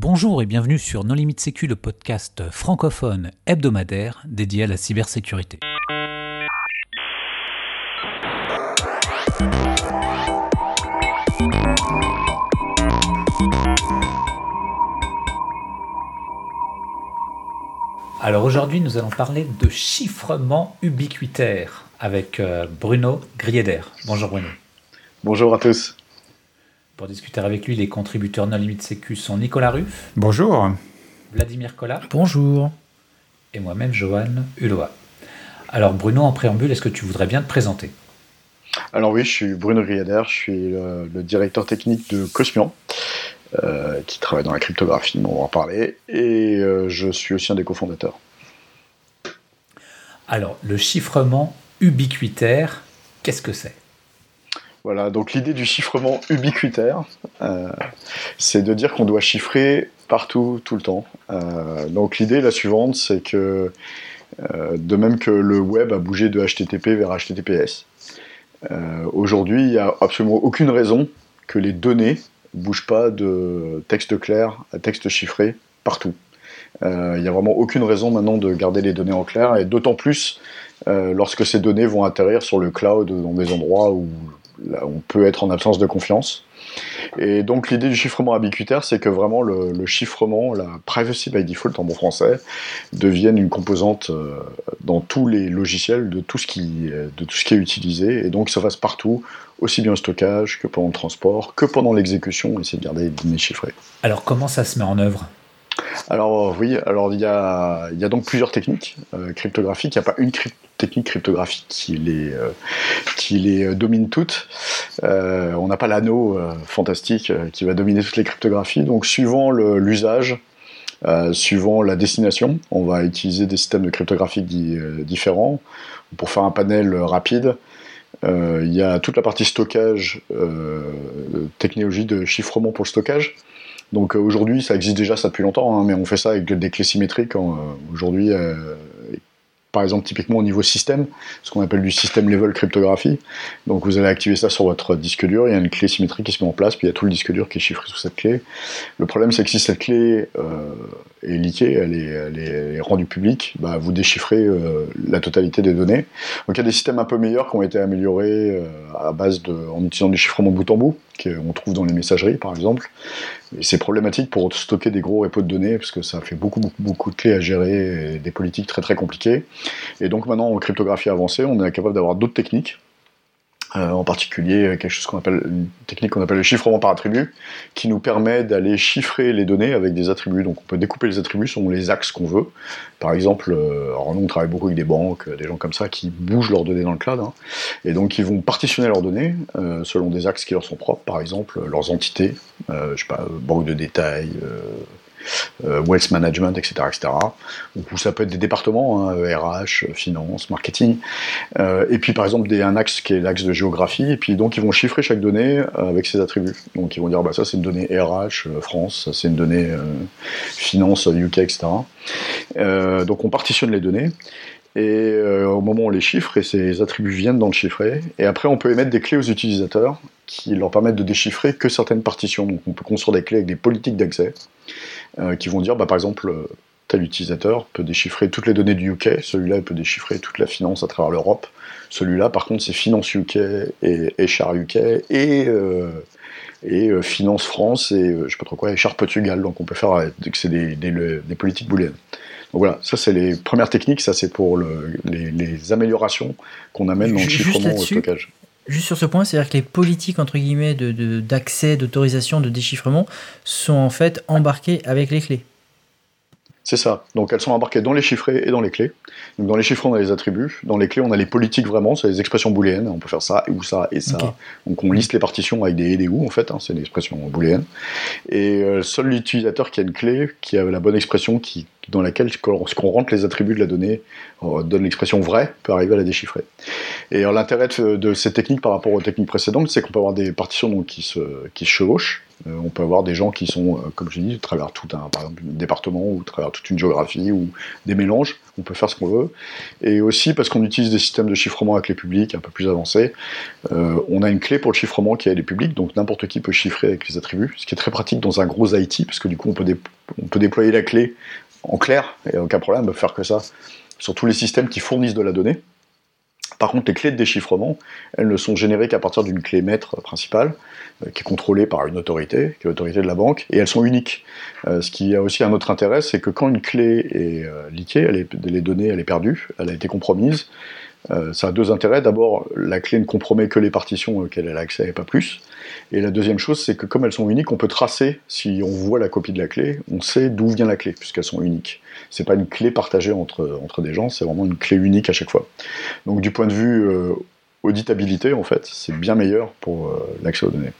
Bonjour et bienvenue sur Non Limite Sécu, le podcast francophone hebdomadaire dédié à la cybersécurité. Alors aujourd'hui, nous allons parler de chiffrement ubiquitaire avec euh, Bruno Grieder. Bonjour Bruno. Bonjour à tous. Pour discuter avec lui, les contributeurs Non Limite Sécu sont Nicolas Ruff. Bonjour. Vladimir Collat. Bonjour. Et moi-même, Johan Hulot. Alors Bruno, en préambule, est-ce que tu voudrais bien te présenter? Alors oui, je suis Bruno Grieder, je suis le, directeur technique de Cosmian. Euh, qui travaille dans la cryptographie, on va en parler, et euh, je suis aussi un des cofondateurs. Alors, le chiffrement ubiquitaire, qu'est-ce que c'est? Voilà, donc l'idée du chiffrement ubiquitaire, euh, c'est de dire qu'on doit chiffrer partout, tout le temps. donc l'idée la suivante, c'est que de même que le web a bougé de HTTP vers HTTPS, aujourd'hui, il n'y a absolument aucune raison que les données bouge pas de texte clair à texte chiffré partout. Euh, il n'y a vraiment aucune raison maintenant de garder les données en clair, et d'autant plus euh, lorsque ces données vont atterrir sur le cloud dans des endroits où on peut être en absence de confiance. Et donc l'idée du chiffrement ubiquitaire, c'est que vraiment le, chiffrement, la privacy by default en bon français, devienne une composante euh, dans tous les logiciels de tout ce qui, de tout ce qui est utilisé, et donc ça fasse partout, aussi bien au stockage que pendant le transport, que pendant l'exécution, essayer de garder les données chiffrées. Alors comment ça se met en œuvre? Alors oui, alors il y a, donc plusieurs techniques euh, cryptographiques. Il n'y a pas une technique cryptographique qui les, euh, qui les euh, domine toutes. on n'a pas l'anneau fantastique qui va dominer toutes les cryptographies. Donc suivant l'usage, suivant la destination, on va utiliser des systèmes de cryptographie différents. Pour faire un panel rapide, il y a toute la partie stockage, technologie de chiffrement pour le stockage. Donc euh, aujourd'hui, ça existe déjà ça depuis longtemps, hein, mais on fait ça avec des clés symétriques. Hein, euh, aujourd'hui, euh, par exemple, typiquement au niveau système, ce qu'on appelle du système level cryptographie. Donc vous allez activer ça sur votre disque dur, il y a une clé symétrique qui se met en place, puis il y a tout le disque dur qui est chiffré sous cette clé. Le problème, c'est que si cette clé est liquée, elle est, rendue publique, bah, vous déchiffrez la totalité des données. Donc il y a des systèmes un peu meilleurs qui ont été améliorés à base de, en utilisant du chiffrement bout en bout qu'on trouve dans les messageries par exemple. C'est problématique pour stocker des gros repos de données parce que ça fait beaucoup, de clés à gérer des politiques très très compliquées. Et donc maintenant en cryptographie avancée, on est capable d'avoir d'autres techniques euh, en particulier euh, quelque chose qu'on appelle une technique qu'on appelle le chiffrement par attribut, qui nous permet d'aller chiffrer les données avec des attributs. Donc on peut découper les attributs selon les axes qu'on veut. Par exemple, euh, alors nous on travaille beaucoup avec des banques, des gens comme ça qui bougent leurs données dans le cloud, hein. et donc ils vont partitionner leurs données selon des axes qui leur sont propres. Par exemple, leurs entités, je sais pas, banque de détail wealth management, etc., etc. Ça peut être des départements, RH, hein, finance, marketing. Euh, et puis par exemple un axe qui est l'axe de géographie. Et puis donc ils vont chiffrer chaque donnée euh, avec ses attributs. Donc ils vont dire bah ça c'est une donnée RH France, ça c'est une donnée finance UK, etc. donc on partitionne les données. Et au moment où on les chiffre, et ces attributs viennent dans le chiffré, et après on peut émettre des clés aux utilisateurs qui leur permettent de déchiffrer que certaines partitions. Donc on peut construire des clés avec des politiques d'accès. Euh, qui vont dire, bah, par exemple, euh, tel utilisateur peut déchiffrer toutes les données du UK, celui-là peut déchiffrer toute la finance à travers l'Europe, celui-là par contre c'est finance UK et HR UK et, euh, et finance France et je sais pas trop quoi, HR Portugal, donc on peut faire c'est des, des, politiques booléennes. Donc voilà, ça c'est les premières techniques, ça c'est pour les, les, améliorations qu'on amène dans le chiffrement au stockage. Juste sur ce point, c'est-à-dire que les politiques entre guillemets d'accès, de, d'autorisation, de déchiffrement sont en fait embarquées avec les clés. C'est ça. Donc elles sont embarquées dans les chiffrés et dans les clés. Donc dans les chiffrés, on a les attributs. Dans les clés, on a les politiques vraiment. C'est les expressions booléennes. On peut faire ça ou ça et ça. Donc on liste les partitions avec des et des ou en fait. Hein. c'est une expression booléenne. Et euh, seul l'utilisateur qui a une clé, qui a la bonne expression, qui dans laquelle, lorsqu'on rentre les attributs de la donnée, on donne l'expression vraie, peut arriver à la déchiffrer. Et l'intérêt de, ces techniques par rapport aux techniques précédentes, c'est qu'on peut avoir des partitions donc, qui, se, qui se chevauchent. Euh, on peut avoir des gens qui sont, euh, comme je dis, à travers tout un, par département ou à travers toute une géographie ou des mélanges. on peut faire ce qu'on veut. Et aussi parce qu'on utilise des systèmes de chiffrement à clé publique un peu plus avancés. on a une clé pour le chiffrement qui est les publique, donc n'importe qui peut chiffrer avec les attributs, ce qui est très pratique dans un gros IT, parce que du coup on peut, on peut déployer la clé en clair, et aucun problème de faire que ça sur tous les systèmes qui fournissent de la donnée. Par contre, les clés de déchiffrement, elles ne sont générées qu'à partir d'une clé maître principale, euh, qui est contrôlée par une autorité, qui est l'autorité de la banque, et elles sont uniques. Euh, ce qui a aussi un autre intérêt, c'est que quand une clé est euh, liquée, elle est, les données, elle est perdue, elle a été compromise, euh, ça a deux intérêts. D'abord, la clé ne compromet que les partitions auxquelles elle a accès et pas plus. Et la deuxième chose, c'est que comme elles sont uniques, on peut tracer, si on voit la copie de la clé, on sait d'où vient la clé, puisqu'elles sont uniques. C'est pas une clé partagée entre, entre des gens, c'est vraiment une clé unique à chaque fois. Donc du point de vue euh, auditabilité, en fait, c'est bien meilleur pour euh, l'accès aux données.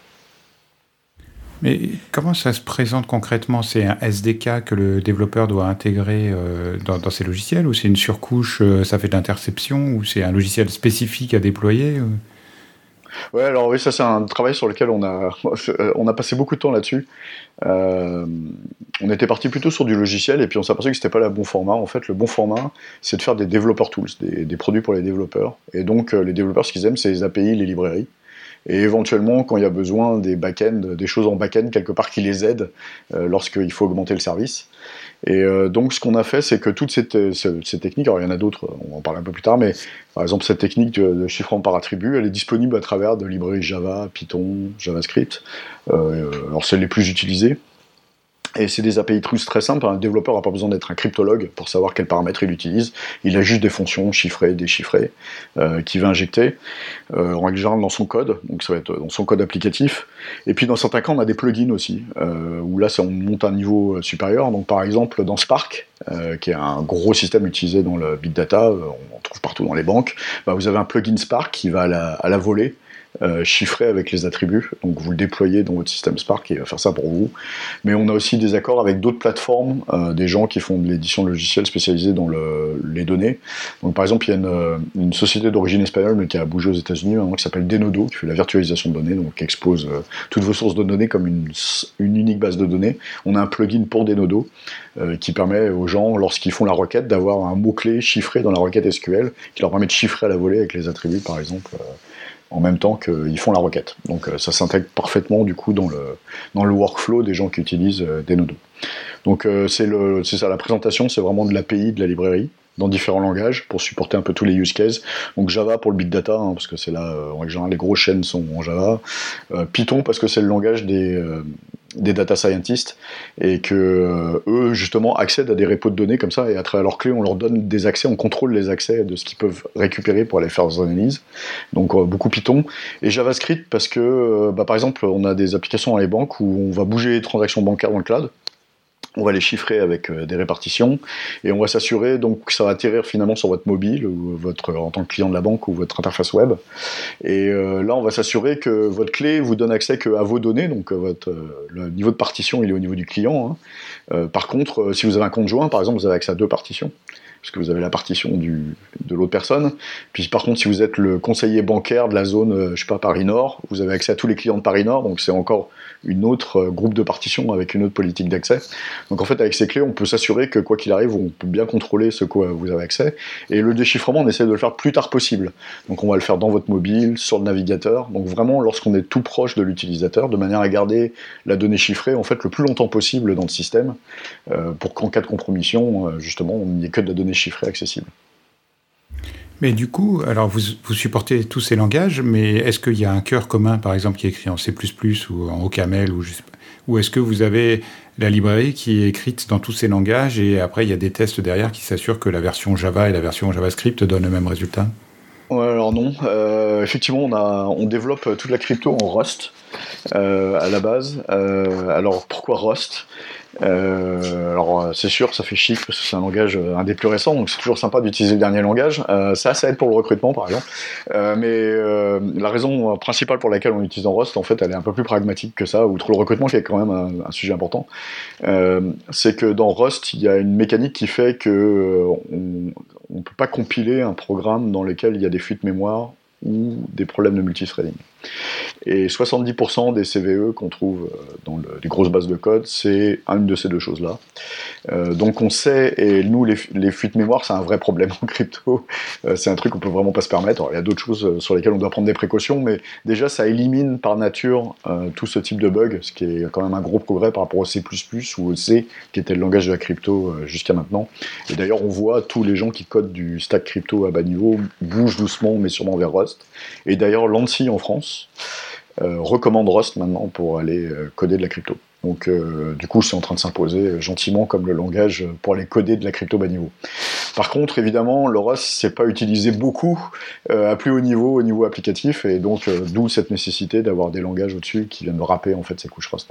Mais comment ça se présente concrètement? C'est un SDK que le développeur doit intégrer euh, dans, ses logiciels ou c'est une surcouche, ça fait de l'interception ou c'est un logiciel spécifique à déployer Ouais, alors oui, ça c'est un travail sur lequel on a, on a passé beaucoup de temps là-dessus. Euh, on était parti plutôt sur du logiciel et puis on s'est aperçu que c'était pas le bon format. En fait, le bon format, c'est de faire des developer tools, des, produits pour les développeurs. Et donc, les développeurs, ce qu'ils aiment, c'est les API, les librairies et éventuellement quand il y a besoin des back-end, des choses en back-end quelque part qui les aident euh, lorsqu'il faut augmenter le service. Et euh, donc ce qu'on a fait, c'est que toutes ces, techniques, alors il y en a d'autres, on en parler un peu plus tard, mais par exemple cette technique de, chiffrement par attribut, elle est disponible à travers de librairies Java, Python, JavaScript. Euh, alors c'est les plus utilisées. Et c'est des API truths très simples. Un développeur n'a pas besoin d'être un cryptologue pour savoir quels paramètres il utilise. Il a juste des fonctions chiffrées, déchiffrées, euh, qu'il va injecter, euh, en règle générale dans son code. Donc ça va être dans son code applicatif. Et puis dans certains cas, on a des plugins aussi, euh, où là, on monte un niveau supérieur. Donc par exemple, dans Spark, qui est un gros système utilisé dans le big data, on trouve partout dans les banques, bah, vous avez un plugin Spark qui va à la volée euh, chiffré avec les attributs. Donc vous le déployez dans votre système Spark et il va faire ça pour vous. Mais on a aussi des accords avec d'autres plateformes, euh, des gens qui font de l'édition de logiciels spécialisés dans le, les données. Donc par exemple, il y a une, euh, société d'origine espagnole mais qui a bougé aux États-Unis qui s'appelle Denodo, qui fait la virtualisation de données, donc qui expose toutes vos sources de données comme une, une, unique base de données. On a un plugin pour Denodo qui permet aux gens, lorsqu'ils font la requête, d'avoir un mot-clé chiffré dans la requête SQL qui leur permet de chiffrer à la volée avec les attributs, par exemple en même temps qu'ils font la requête. Donc euh, ça s'intègre parfaitement du coup dans le, dans le workflow des gens qui utilisent euh, Denodo. Donc euh, c'est ça la présentation, c'est vraiment de l'API de la librairie dans différents langages pour supporter un peu tous les use cases. Donc Java pour le big data, hein, parce que c'est là, en général, les grosses chaînes sont en Java. Python parce que c'est le langage des, des data scientists et que euh, eux justement accèdent à des repos de données comme ça et à travers leurs clés on leur donne des accès, on contrôle les accès de ce qu'ils peuvent récupérer pour aller faire des analyses. Donc euh, beaucoup Python et JavaScript parce que euh, bah, par exemple on a des applications dans les banques où on va bouger les transactions bancaires dans le cloud on va les chiffrer avec euh, des répartitions et on va s'assurer donc que ça va atterrir finalement sur votre mobile ou votre en tant que client de la banque ou votre interface web. Et euh, là, on va s'assurer que votre clé vous donne accès que à vos données, donc euh, votre le niveau de partition il est au niveau du client. Hein. par contre, si vous avez un compte joint, par exemple, vous avez accès à deux partitions parce que vous avez la partition de l'autre personne. Puis par contre, si vous êtes le conseiller bancaire de la zone, je sais pas, Paris Nord, vous avez accès à tous les clients de Paris Nord, donc c'est encore une autre euh, groupe de partitions avec une autre politique d'accès. Donc en fait, avec ces clés, on peut s'assurer que quoi qu'il arrive, on peut bien contrôler ce quoi vous avez accès. Et le déchiffrement, on essaie de le faire plus tard possible. Donc on va le faire dans votre mobile, sur le navigateur. Donc vraiment, lorsqu'on est tout proche de l'utilisateur, de manière à garder la donnée chiffrée en fait le plus longtemps possible dans le système, euh, pour qu'en cas de compromission, euh, justement, on n'y ait que de la donnée accessible. Mais du coup, alors vous, vous supportez tous ces langages, mais est-ce qu'il y a un cœur commun, par exemple, qui est écrit en C++ ou en OCaml ou, ou est-ce que vous avez la librairie qui est écrite dans tous ces langages et après il y a des tests derrière qui s'assurent que la version Java et la version JavaScript donnent le même résultat? Ouais, alors non. Euh, effectivement, on, a, on développe toute la crypto en Rust euh, à la base. Euh, alors pourquoi Rust? Euh, alors euh, c'est sûr, ça fait chic parce que c'est un langage euh, un des plus récents, donc c'est toujours sympa d'utiliser le dernier langage. ça, ça aide pour le recrutement par exemple. mais la raison principale pour laquelle on utilise en Rust, en fait, elle est un peu plus pragmatique que ça, outre le recrutement qui est quand même un, sujet important. c'est que dans Rust, il y a une mécanique qui fait que on ne peut pas compiler un programme dans lequel il y a des fuites mémoire ou des problèmes de multithreading. Et 70% des CVE qu'on trouve dans les grosses bases de code, c'est une de ces deux choses-là. donc on sait, et nous, les, les fuites mémoire, c'est un vrai problème en crypto. c'est un truc qu'on peut vraiment pas se permettre. il y a d'autres choses sur lesquelles on doit prendre des précautions, mais déjà, ça élimine par nature tout ce type de bug, ce qui est quand même un gros progrès par rapport au C++ ou au C, qui était le langage de la crypto jusqu'à maintenant. Et d'ailleurs, on voit tous les gens qui codent du stack crypto à bas niveau bougent doucement, mais sûrement vers Rust. Et d'ailleurs, l'ANSI en France euh, recommande Rust maintenant pour aller euh, coder de la crypto. Donc, euh, du coup, c'est en train de s'imposer gentiment comme le langage pour aller coder de la crypto bas niveau. Par contre, évidemment, le Rust, c'est pas utilisé beaucoup à plus haut niveau, au niveau applicatif, et donc d'où cette nécessité d'avoir des langages au-dessus qui viennent rapper en fait ces couches Rust.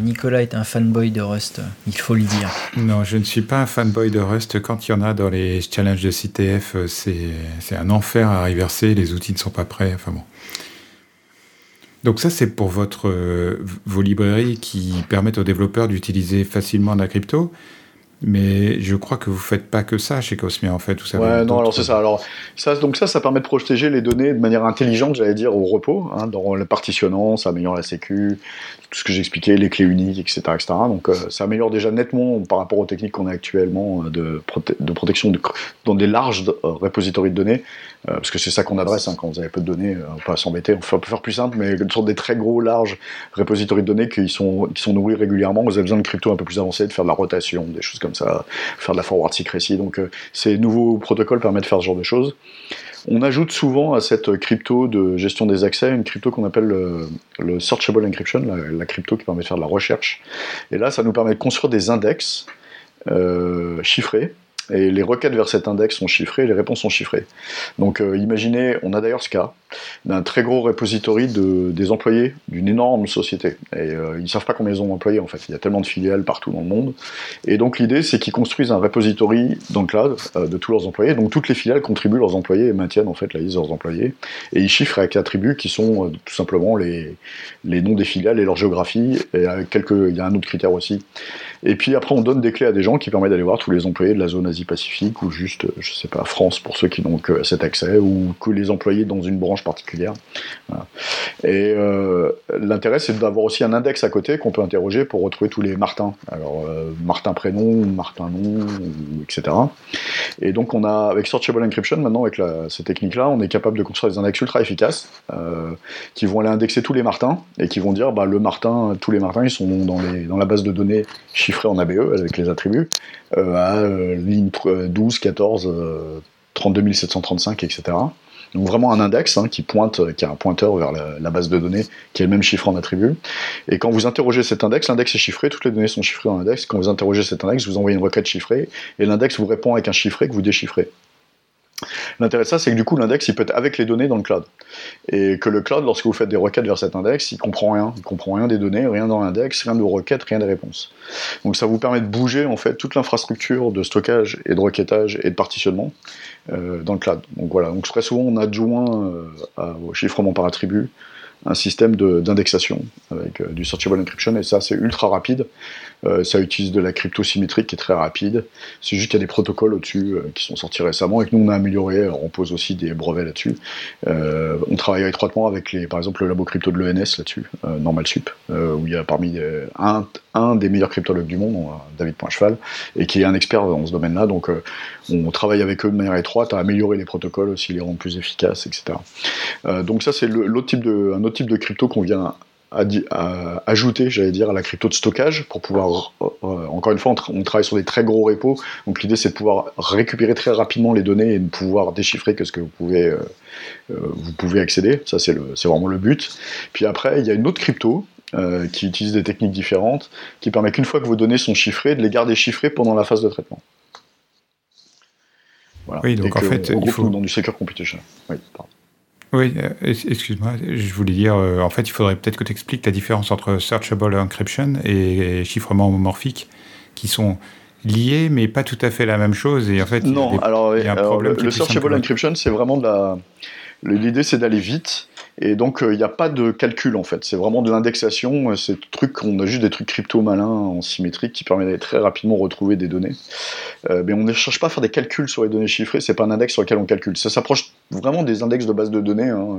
Nicolas est un fanboy de Rust, il faut le dire. Non, je ne suis pas un fanboy de Rust. Quand il y en a dans les challenges de CTF, c'est un enfer à reverser, les outils ne sont pas prêts. Enfin bon. Donc ça, c'est pour votre, euh, vos librairies qui permettent aux développeurs d'utiliser facilement la crypto. Mais je crois que vous faites pas que ça chez Cosmia en fait. Vous ouais, non, alors c'est ça. Alors ça, donc ça, ça permet de protéger les données de manière intelligente, j'allais dire, au repos, hein, dans le partitionnant, ça améliore la sécu, tout ce que j'expliquais, les clés uniques, etc., etc. Donc euh, ça améliore déjà nettement par rapport aux techniques qu'on a actuellement euh, de, de protection dans des larges euh, repositories de données, parce que c'est ça qu'on adresse hein, quand vous avez peu de données, on peut pas s'embêter. On peut faire plus simple, mais sur des très gros larges repositories de données qui sont qui sont nourris régulièrement, vous avez besoin de crypto un peu plus avancé, de faire de la rotation, des choses comme ça, faire de la forward secrecy. Donc ces nouveaux protocoles permettent de faire ce genre de choses. On ajoute souvent à cette crypto de gestion des accès une crypto qu'on appelle le, searchable encryption, la, crypto qui permet de faire de la recherche. Et là, ça nous permet de construire des index euh, chiffrés et les requêtes vers cet index sont chiffrées, les réponses sont chiffrées. Donc euh, imaginez, on a d'ailleurs ce cas d'un très gros repository de, des employés d'une énorme société. Et euh, ils ne savent pas combien ils ont d'employés en fait. Il y a tellement de filiales partout dans le monde. Et donc l'idée c'est qu'ils construisent un repository dans le cloud euh, de tous leurs employés. Donc toutes les filiales contribuent leurs employés et maintiennent en fait la liste de leurs employés. Et ils chiffrent avec attributs qui sont tout simplement les, les noms des filiales et leur géographie. Et quelques, il y a un autre critère aussi. Et puis après on donne des clés à des gens qui permettent d'aller voir tous les employés de la zone Asie-Pacifique ou juste, je sais pas, France pour ceux qui n'ont que cet accès ou que les employés dans une branche particulière. Et euh, l'intérêt, c'est d'avoir aussi un index à côté qu'on peut interroger pour retrouver tous les Martins. Alors, euh, Martin prénom, Martin nom, etc. Et donc, on a, avec Searchable Encryption, maintenant, avec ces techniques-là, on est capable de construire des index ultra efficaces euh, qui vont aller indexer tous les Martins et qui vont dire, bah, le Martin, tous les Martins, ils sont dans, la base de données chiffrée en ABE avec les attributs à 12, 14, 32 735, etc. Donc vraiment un index hein, qui pointe, qui a un pointeur vers la, base de données qui est le même chiffre en attribut. Et quand vous interrogez cet index, l'index est chiffré, toutes les données sont chiffrées dans l'index. Quand vous interrogez cet index, vous envoyez une requête chiffrée et l'index vous répond avec un chiffré que vous déchiffrez. L'intérêt de ça, c'est que du coup, l'index, il peut être avec les données dans le cloud. Et que le cloud, lorsque vous faites des requêtes vers cet index, il comprend rien. Il comprend rien des données, rien dans l'index, rien de requêtes, rien des réponses. Donc ça vous permet de bouger, en fait, toute l'infrastructure de stockage et de requêtage et de partitionnement euh, dans le cloud. Donc voilà. Donc très souvent, on adjoint euh, au chiffrement par attribut un système d'indexation avec euh, du searchable encryption et ça c'est ultra rapide. Euh, ça utilise de la crypto symétrique qui est très rapide. C'est juste qu'il y a des protocoles au-dessus euh, qui sont sortis récemment et que nous on a amélioré. on pose aussi des brevets là-dessus. on travaille étroitement avec les, par exemple le labo crypto de l'ENS là-dessus, NormalSup, où il y a parmi un, un des meilleurs cryptologues du monde, David Poincheval, et qui est un expert dans ce domaine-là. Donc on travaille avec eux de manière étroite à améliorer les protocoles aussi, les rendre plus efficaces, etc. donc ça c'est l'autre type de, un autre type de crypto qu'on vient ajouter, j'allais dire, à la crypto de stockage pour pouvoir, euh, euh, encore une fois, on, travaille sur des très gros repos, donc l'idée c'est de pouvoir récupérer très rapidement les données et de pouvoir déchiffrer que ce que vous pouvez, euh, vous pouvez accéder, ça c'est vraiment le but. Puis après, il y a une autre crypto qui utilise des techniques différentes, qui permet qu'une fois que vos données sont chiffrées, de les garder chiffrées pendant la phase de traitement. Voilà. Oui, donc en fait, il faut... dans du secure computation. Oui, pardon. Oui, euh, excuse-moi, je voulais dire, euh, en fait, il faudrait peut-être que tu expliques la différence entre searchable encryption et chiffrement homomorphique, qui sont liés, mais pas tout à fait la même chose. Et en fait, non, alors, le, searchable encryption, c'est vraiment de la. L'idée, c'est d'aller vite. Et donc, euh, il n'y a pas de calcul en fait. C'est vraiment de l'indexation. C'est truc, on a juste des trucs crypto malins en symétrique qui permettent d'aller très rapidement retrouver des données. mais on ne cherche pas à faire des calculs sur les données chiffrées. C'est pas un index sur lequel on calcule. Ça s'approche vraiment des index de base de données. Hein.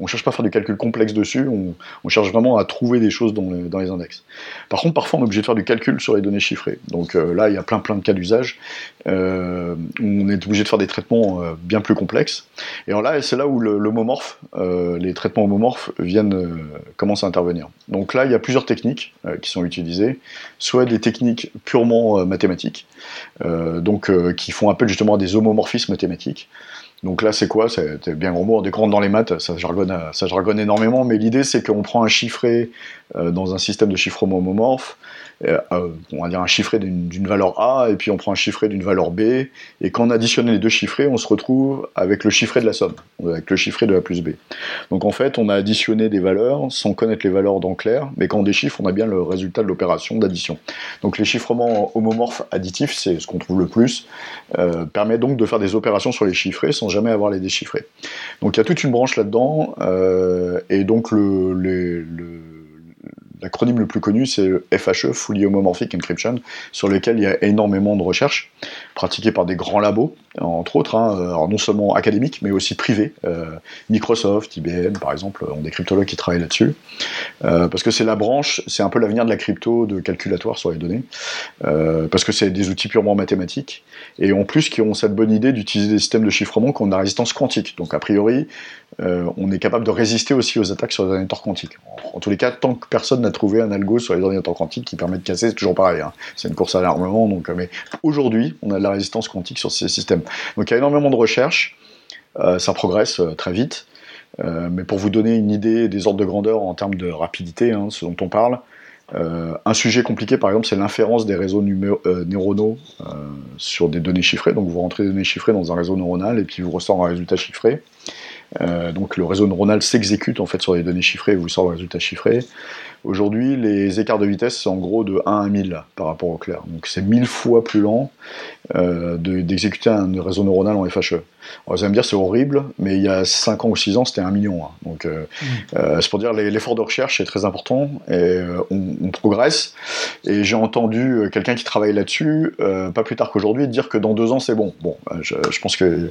On cherche pas à faire du calcul complexe dessus, on, cherche vraiment à trouver des choses dans, les index. Par contre, parfois, on est obligé de faire du calcul sur les données chiffrées. Donc euh, là, il y a plein plein de cas d'usage. Euh, on est obligé de faire des traitements euh, bien plus complexes. Et alors là, c'est là où l'homomorphe, les traitements homomorphes viennent commencent à intervenir. Donc là, il y a plusieurs techniques qui sont utilisées, soit des techniques purement mathématiques, donc qui font appel justement à des homomorphismes mathématiques. Donc là, c'est quoi? C'est bien gros mot, on décrante dans les maths, ça jargonne, énormément, mais l'idée c'est qu'on prend un chiffré euh, dans un système de chiffrement homomorphe, on va dire un chiffré d'une valeur A, et puis on prend un chiffré d'une valeur B, et quand on additionne les deux chiffrés, on se retrouve avec le chiffré de la somme, avec le chiffré de A plus B. Donc en fait, on a additionné des valeurs sans connaître les valeurs dans clair, mais quand on déchiffre, on a bien le résultat de l'opération d'addition. Donc les chiffrements homomorphes additifs, c'est ce qu'on trouve le plus, euh, permet donc de faire des opérations sur les chiffrés sans jamais avoir les déchiffrés. Donc il y a toute une branche là-dedans, et donc le l'acronyme le plus connu, c'est FHE, Fully Homomorphic Encryption, sur lequel il y a énormément de recherches pratiquées par des grands labos, entre autres, hein, non seulement académiques, mais aussi privés. Euh, Microsoft, IBM, par exemple, ont des cryptologues qui travaillent là-dessus, euh, parce que c'est la branche, c'est un peu l'avenir de la crypto, de calculatoire sur les données, euh, parce que c'est des outils purement mathématiques, et en plus qui ont cette bonne idée d'utiliser des systèmes de chiffrement qui ont de la résistance quantique. Donc a priori, on est capable de résister aussi aux attaques sur les ordinateurs quantiques. En, tous les cas, tant que personne n'a trouvé un algo sur les ordinateurs quantiques qui permet de casser, c'est toujours pareil. Hein. C'est une course à l'armement, donc mais aujourd'hui, on a de la résistance quantique sur ces systèmes. Donc il y a énormément de recherches, euh, ça progresse euh, très vite. Euh, mais pour vous donner une idée des ordres de grandeur en termes de rapidité, hein, ce dont on parle, un sujet compliqué par exemple c'est l'inférence des réseaux neuronaux sur des données chiffrées. Donc vous rentrez des données chiffrées dans un réseau neuronal et puis vous ressort un résultat chiffré. donc le réseau neuronal s'exécute en fait sur les données chiffrées et vous sort le résultat chiffré. Aujourd'hui, les écarts de vitesse, c'est en gros de 1 à 1000 par rapport au clair. Donc c'est 1000 fois plus lent euh, d'exécuter un réseau neuronal en FHE. vous allez me dire c'est horrible, mais il y a 5 ans ou 6 ans, c'était 1 million. Hein. Donc euh, mmh. euh, c'est pour dire l'effort de recherche est très important et on, progresse. Et j'ai entendu quelqu'un qui travaille là-dessus, pas plus tard qu'aujourd'hui, dire que dans 2 ans c'est bon. Bon, je, pense qu'il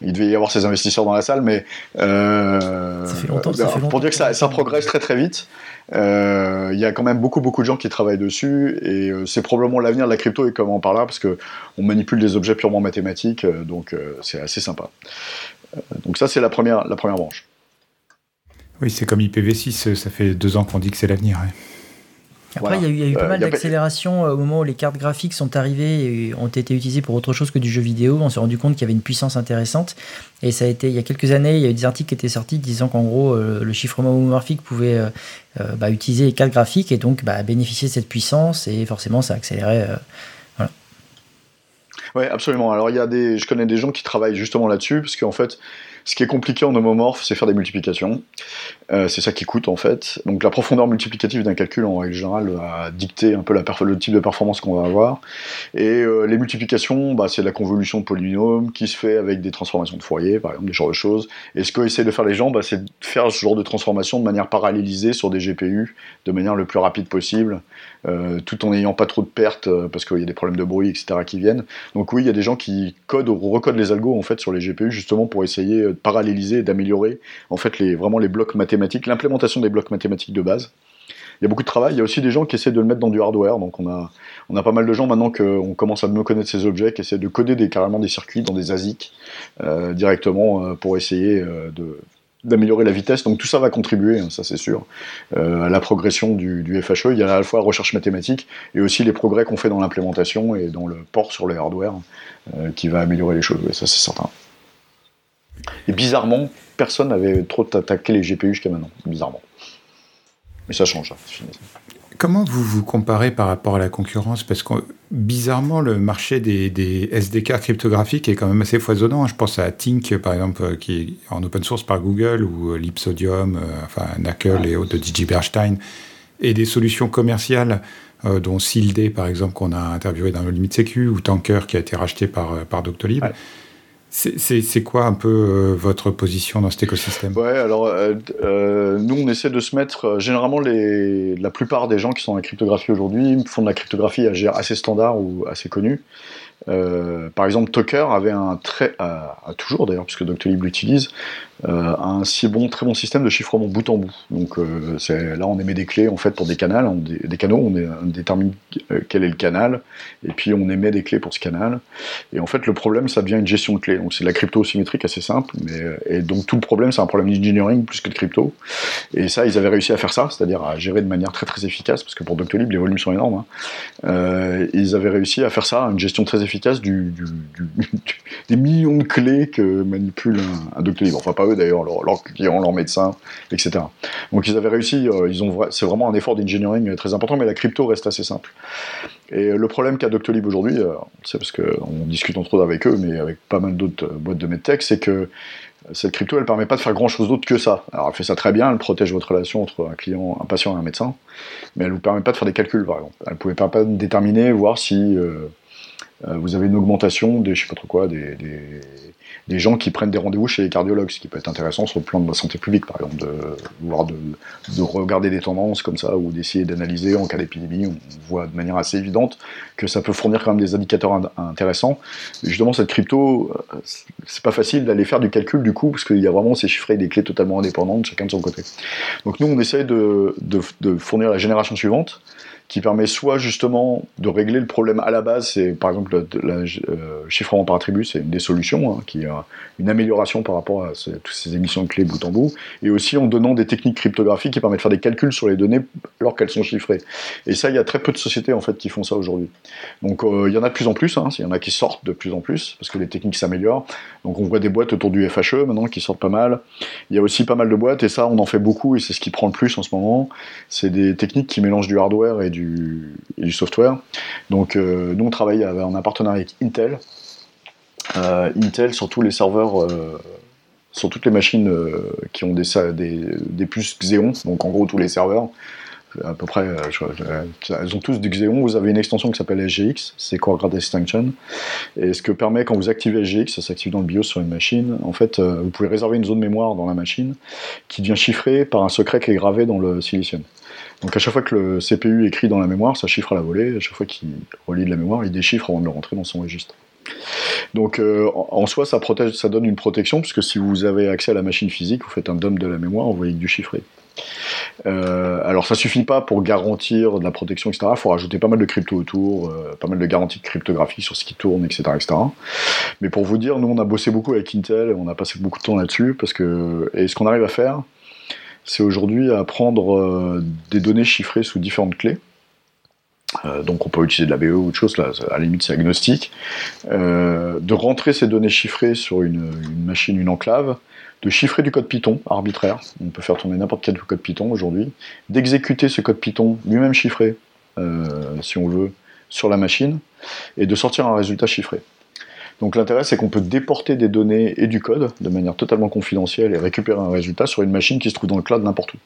devait y avoir ces investisseurs dans la salle, mais ça fait longtemps, ça fait longtemps pour dire que ça, ça progresse très très vite. Euh, il y a quand même beaucoup beaucoup de gens qui travaillent dessus et euh, c'est probablement l'avenir de la crypto et comment par là parce que on manipule des objets purement mathématiques euh, donc c'est assez sympa. donc ça c'est la première la première branche. Oui, c'est comme IPv6, ça fait deux ans qu'on dit que c'est l'avenir. Après, il y, a eu, pas mal d'accélération au moment où les cartes graphiques sont arrivées et ont été utilisées pour autre chose que du jeu vidéo. On s'est rendu compte qu'il y avait une puissance intéressante. Et ça a été, il y a quelques années, il y a eu des articles qui étaient sortis disant qu'en gros, le chiffrement homomorphique pouvait euh, bah, utiliser les cartes graphiques et donc bah, bénéficier de cette puissance et forcément ça accélérait. Euh, voilà. Oui, absolument. Alors il y a des, je connais des gens qui travaillent justement là-dessus parce qu'en fait, ce qui est compliqué en homomorphe, c'est faire des multiplications. Euh, c'est ça qui coûte en fait. Donc la profondeur multiplicative d'un calcul en règle générale va dicter un peu le type de performance qu'on va avoir. Et euh, les multiplications, bah, c'est la convolution de polynômes qui se fait avec des transformations de Fourier, par exemple, des genres de choses. Et ce qu'essaient de faire les gens, bah, c'est de faire ce genre de transformation de manière parallélisée sur des GPU, de manière le plus rapide possible, euh, tout en n'ayant pas trop de pertes parce qu'il y a des problèmes de bruit, etc. qui viennent. Donc oui, il y a des gens qui codent ou recodent les algos en fait sur les GPU justement pour essayer paralléliser et d'améliorer en fait les, vraiment les blocs mathématiques, l'implémentation des blocs mathématiques de base. Il y a beaucoup de travail. Il y a aussi des gens qui essaient de le mettre dans du hardware. Donc on a, on a pas mal de gens maintenant qu'on commence à mieux connaître ces objets, qui essaient de coder des, carrément des circuits dans des ASIC euh, directement euh, pour essayer euh, de d'améliorer la vitesse. Donc tout ça va contribuer, hein, ça c'est sûr, à la progression du, FHE. Il y a à la fois la recherche mathématique et aussi les progrès qu'on fait dans l'implémentation et dans le port sur les hardware qui va améliorer les choses. ça c'est certain. Et bizarrement, personne n'avait trop attaqué les GPU jusqu'à maintenant. Bizarrement. Mais ça change. Hein, Comment vous vous comparez par rapport à la concurrence? Parce que bizarrement, le marché des, SDK cryptographiques est quand même assez foisonnant. Je pense à Tink, par exemple, euh, qui est en open source par Google, ou euh, Lipsodium, euh, enfin Knuckle et autres de DJ Bernstein, et des solutions commerciales dont Silde, par exemple, qu'on a interviewé dans le Limit Sécu, ou Tanker, qui a été racheté par, par Doctolib. C'est quoi un peu euh, votre position dans cet écosystème? Ouais, alors euh, euh, nous on essaie de se mettre. généralement, la plupart des gens qui sont dans la cryptographie aujourd'hui font de la cryptographie assez standard ou assez connue. par exemple, Tucker avait un très, toujours d'ailleurs, puisque Doctolib l'utilise, euh, un si bon, très bon système de chiffrement bout en bout. Donc euh, là, on émet des clés en fait pour des canaux, des, canaux, on, détermine euh, quel est le canal, et puis on émet des clés pour ce canal. Et en fait, le problème, ça devient une gestion de clés. Donc c'est de la crypto symétrique assez simple, mais et donc tout le problème, c'est un problème d'engineering plus que de crypto. Et ça, ils avaient réussi à faire ça, c'est-à-dire à gérer de manière très très efficace, parce que pour Doctolib, les volumes sont énormes. Hein. ils avaient réussi à faire ça, une gestion très efficace des millions de clés que manipule un, un Doctolib. Enfin, pas eux d'ailleurs, leurs clients, leurs médecins, etc. Donc ils avaient réussi, euh, c'est vraiment un effort d'engineering très important, mais la crypto reste assez simple. Et le problème qu'a Doctolib aujourd'hui, euh, c'est parce qu'on discute entre autres avec eux, mais avec pas mal d'autres euh, boîtes de medtech, c'est que cette crypto, elle permet pas de faire grand chose d'autre que ça. Alors elle fait ça très bien, elle protège votre relation entre un client, un patient et un médecin, mais elle vous permet pas de faire des calculs, par exemple. Elle pouvait pas, déterminer, voir si vous avez une augmentation des, je sais pas trop quoi, des des gens qui prennent des rendez-vous chez les cardiologues, ce qui peut être intéressant sur le plan de la santé publique, par exemple, de, de, regarder des tendances comme ça, ou d'essayer d'analyser en cas d'épidémie. On voit de manière assez évidente que ça peut fournir quand même des indicateurs intéressants. justement, cette crypto, euh, c'est pas facile d'aller faire du calcul du coup, parce qu'il y a vraiment ces chiffres et des clés totalement indépendantes, chacun de son côté. Donc nous, on essaye de, de fournir la génération suivante, qui permet soit justement de régler le problème à la base, c'est par exemple le, euh, chiffrement par attribut, c'est une des solutions, hein, qui a une amélioration par rapport à toutes ces émissions de clés bout en bout, et aussi en donnant des techniques cryptographiques qui permettent de faire des calculs sur les données alors qu'elles sont chiffrées. Et ça, il y a très peu de sociétés en fait qui font ça aujourd'hui. Donc euh, il y en a de plus en plus, hein, il y en a qui sortent de plus en plus, parce que les techniques s'améliorent. Donc on voit des boîtes autour du FHE maintenant qui sortent pas mal. Il y a aussi pas mal de boîtes, et ça on en fait beaucoup, et c'est ce qui prend le plus en ce moment. C'est des techniques qui mélangent du hardware et du, software. Donc euh, nous on travaille en partenariat avec Intel. Euh, Intel sur tous les serveurs, euh, sur toutes les machines qui ont des, des, puces Xeon, donc en gros tous les serveurs, à peu près, elles ont tous du Xeon. Vous avez une extension qui s'appelle SGX, c'est Core Grade Extension. Et ce que permet, quand vous activez SGX, ça s'active dans le BIOS sur une machine, en fait, vous pouvez réserver une zone mémoire dans la machine qui devient chiffrée par un secret qui est gravé dans le silicium. Donc à chaque fois que le CPU écrit dans la mémoire, ça chiffre à la volée. À chaque fois qu'il relie de la mémoire, il déchiffre avant de le rentrer dans son registre. Donc euh, en soi, ça, protège, ça donne une protection, puisque si vous avez accès à la machine physique, vous faites un dump de la mémoire, vous voyez du chiffré. Euh, alors ça suffit pas pour garantir de la protection, etc. Il faut rajouter pas mal de crypto autour, euh, pas mal de garanties de cryptographie sur ce qui tourne, etc., etc. Mais pour vous dire, nous on a bossé beaucoup avec Intel, on a passé beaucoup de temps là-dessus, parce que et ce qu'on arrive à faire, c'est aujourd'hui à prendre euh, des données chiffrées sous différentes clés. Euh, donc on peut utiliser de la BE ou autre chose, là, à la limite c'est agnostique, euh, de rentrer ces données chiffrées sur une, machine, une enclave, de chiffrer du code Python arbitraire, on peut faire tourner n'importe quel code Python aujourd'hui, d'exécuter ce code Python lui-même chiffré, si on veut, sur la machine, et de sortir un résultat chiffré. Donc l'intérêt, c'est qu'on peut déporter des données et du code de manière totalement confidentielle et récupérer un résultat sur une machine qui se trouve dans le cloud n'importe où.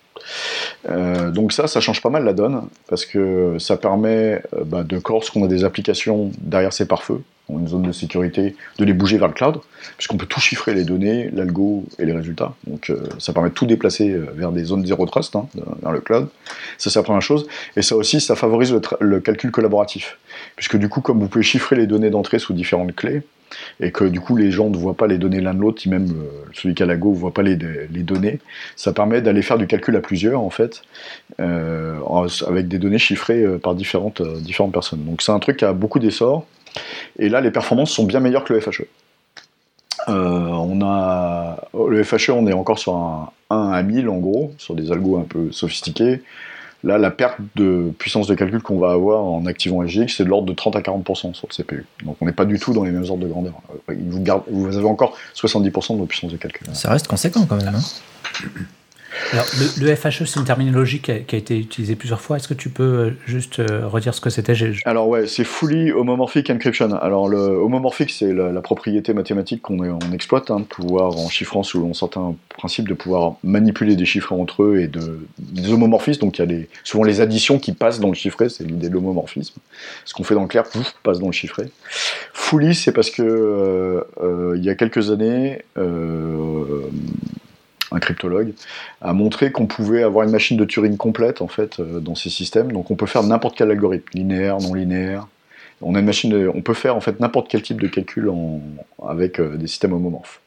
Euh, donc ça, ça change pas mal la donne, parce que ça permet euh, bah, de, lorsqu'on a des applications derrière ces pare-feux, une zone de sécurité, de les bouger vers le cloud, puisqu'on peut tout chiffrer, les données, l'algo et les résultats. Donc euh, ça permet de tout déplacer vers des zones zéro trust, hein, vers le cloud. Ça, c'est la première chose. Et ça aussi, ça favorise le calcul collaboratif, puisque du coup, comme vous pouvez chiffrer les données d'entrée sous différentes clés, et que du coup les gens ne voient pas les données l'un de l'autre, même euh, celui qui a la Go ne voit pas les, données, ça permet d'aller faire du calcul à plusieurs en fait, euh, avec des données chiffrées euh, par différentes, différentes personnes. Donc c'est un truc qui a beaucoup d'essor, et là les performances sont bien meilleures que le FHE. on a, le FHE, on est encore sur un 1 à 1000 en gros, sur des algos un peu sophistiqués. Là, la perte de puissance de calcul qu'on va avoir en activant SGX, c'est de l'ordre de 30 à 40% sur le CPU. Donc on n'est pas du tout dans les mêmes ordres de grandeur. Vous, vous avez encore 70% de puissance de calcul. Ça reste conséquent quand même. Hein alors, le, FHE, c'est une terminologie qui a, été utilisée plusieurs fois. Est-ce que tu peux euh, juste euh, redire ce que c'était? Alors ouais, c'est Fully Homomorphic Encryption. Alors le homomorphique, c'est la, propriété mathématique qu'on on exploite, hein, pouvoir, en chiffrant selon certains principes, de pouvoir manipuler des chiffres entre eux et de, des homomorphismes. Donc il y a souvent les additions qui passent dans le chiffré, c'est l'idée de l'homomorphisme. Ce qu'on fait dans le clair, passe dans le chiffré. Fully, c'est parce que euh, il y a quelques années, un cryptologue, a montré qu'on pouvait avoir une machine de Turing complète en fait euh, dans ces systèmes. Donc on peut faire n'importe quel algorithme, linéaire, non linéaire, On a une machine, on peut faire en fait n'importe quel type de calcul avec des systèmes homomorphes.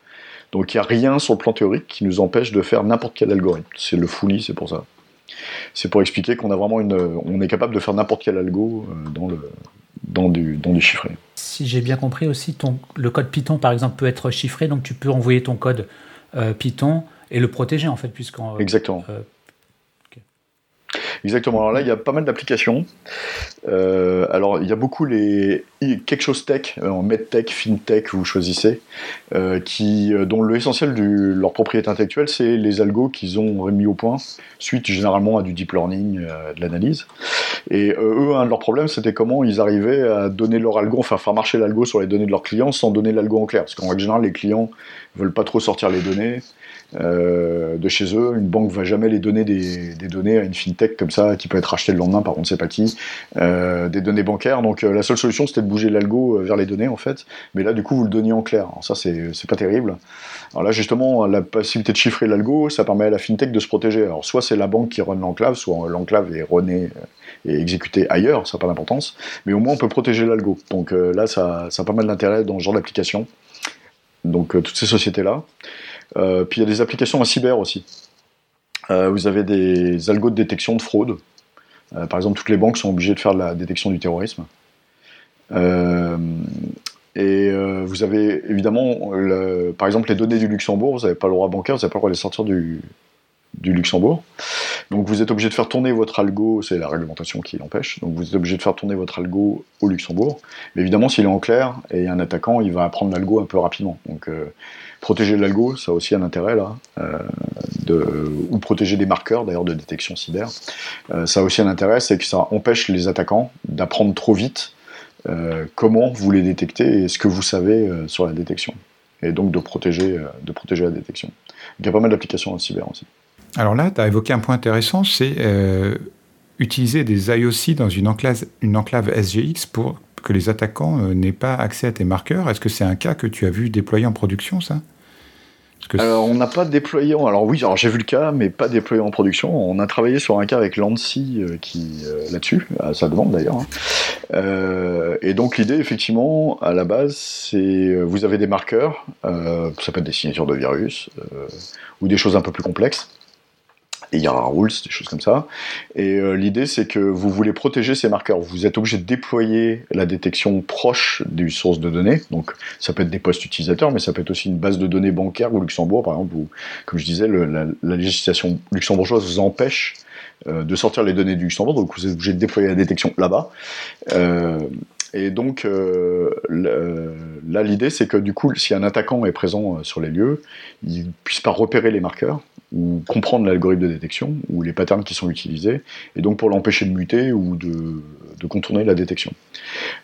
Donc il n'y a rien sur le plan théorique qui nous empêche de faire n'importe quel algorithme. C'est le fully, c'est pour ça. C'est pour expliquer qu'on a vraiment une, on est capable de faire n'importe quel algo dans le, dans du, dans du chiffré. Si j'ai bien compris aussi, le code Python par exemple peut être chiffré, donc tu peux envoyer ton code Python et le protéger en fait, puisqu'en exactement. Exactement. Alors là, il y a pas mal d'applications. Euh, alors, il y a beaucoup les quelque chose tech, euh, en medtech, fintech, vous choisissez, euh, qui, dont l'essentiel de leur propriété intellectuelle, c'est les algos qu'ils ont mis au point, suite généralement à du deep learning, de l'analyse. Et eux, un de leurs problèmes, c'était comment ils arrivaient à donner leur algo, enfin faire marcher l'algo sur les données de leurs clients sans donner l'algo en clair. Parce qu'en général, les clients veulent pas trop sortir les données. Euh, de chez eux. Une banque va jamais les donner des, données à une fintech comme ça qui peut être achetée le lendemain par on ne sait pas qui, euh, des données bancaires. Donc euh, la seule solution c'était de bouger l'algo vers les données en fait. Mais là du coup vous le donniez en clair. Alors ça c'est pas terrible. Alors là justement la possibilité de chiffrer l'algo ça permet à la fintech de se protéger. Alors soit c'est la banque qui run l'enclave, soit l'enclave est runée et exécutée ailleurs, ça n'a pas d'importance. Mais au moins on peut protéger l'algo. Donc là ça, ça a pas mal d'intérêt dans ce genre d'application. Donc toutes ces sociétés là. Euh, puis il y a des applications en cyber aussi. Euh, vous avez des algos de détection de fraude. Euh, par exemple, toutes les banques sont obligées de faire de la détection du terrorisme. et vous avez évidemment, par exemple, les données du Luxembourg, vous n'avez pas le droit bancaire, vous n'avez pas le droit de les sortir du, du Luxembourg. Donc vous êtes obligé de faire tourner votre algo, c'est la réglementation qui l'empêche, donc vous êtes obligé de faire tourner votre algo au Luxembourg. Mais évidemment, s'il est en clair et un attaquant, il va apprendre l'algo un peu rapidement. Donc protéger l'algo, ça a aussi un intérêt là, euh, ou protéger des marqueurs d'ailleurs de détection cyber. Euh, ça a aussi un intérêt, c'est que ça empêche les attaquants d'apprendre trop vite euh, comment vous les détectez et ce que vous savez sur la détection. Et donc de protéger, de protéger la détection. il y a pas mal d'applications en cyber aussi. Alors là, tu as évoqué un point intéressant, c'est utiliser des IOC dans une enclave, une enclave SGX pour que les attaquants n'aient pas accès à tes marqueurs. Est-ce que c'est un cas que tu as vu déployer en production, ça? Alors, on n'a pas déployé. Alors oui, alors j'ai vu le cas, mais pas déployé en production. On a travaillé sur un cas avec Lancy euh, qui euh, là-dessus, à sa demande d'ailleurs. Hein. Euh, et donc l'idée, effectivement, à la base, c'est vous avez des marqueurs, ça peut être des signatures de virus ou des choses un peu plus complexes et il y aura rules, des choses comme ça. Et euh, l'idée, c'est que vous voulez protéger ces marqueurs. Vous êtes obligé de déployer la détection proche des sources de données. Donc, ça peut être des postes utilisateurs, mais ça peut être aussi une base de données bancaire au Luxembourg, par exemple, où, comme je disais, la, législation luxembourgeoise vous empêche euh, de sortir les données du Luxembourg, donc vous êtes obligé de déployer la détection là-bas. Euh, et donc là, l'idée, c'est que du coup, si un attaquant est présent sur les lieux, il ne puisse pas repérer les marqueurs, ou comprendre l'algorithme de détection ou les patterns qui sont utilisés, et donc pour l'empêcher de muter ou de, contourner la détection.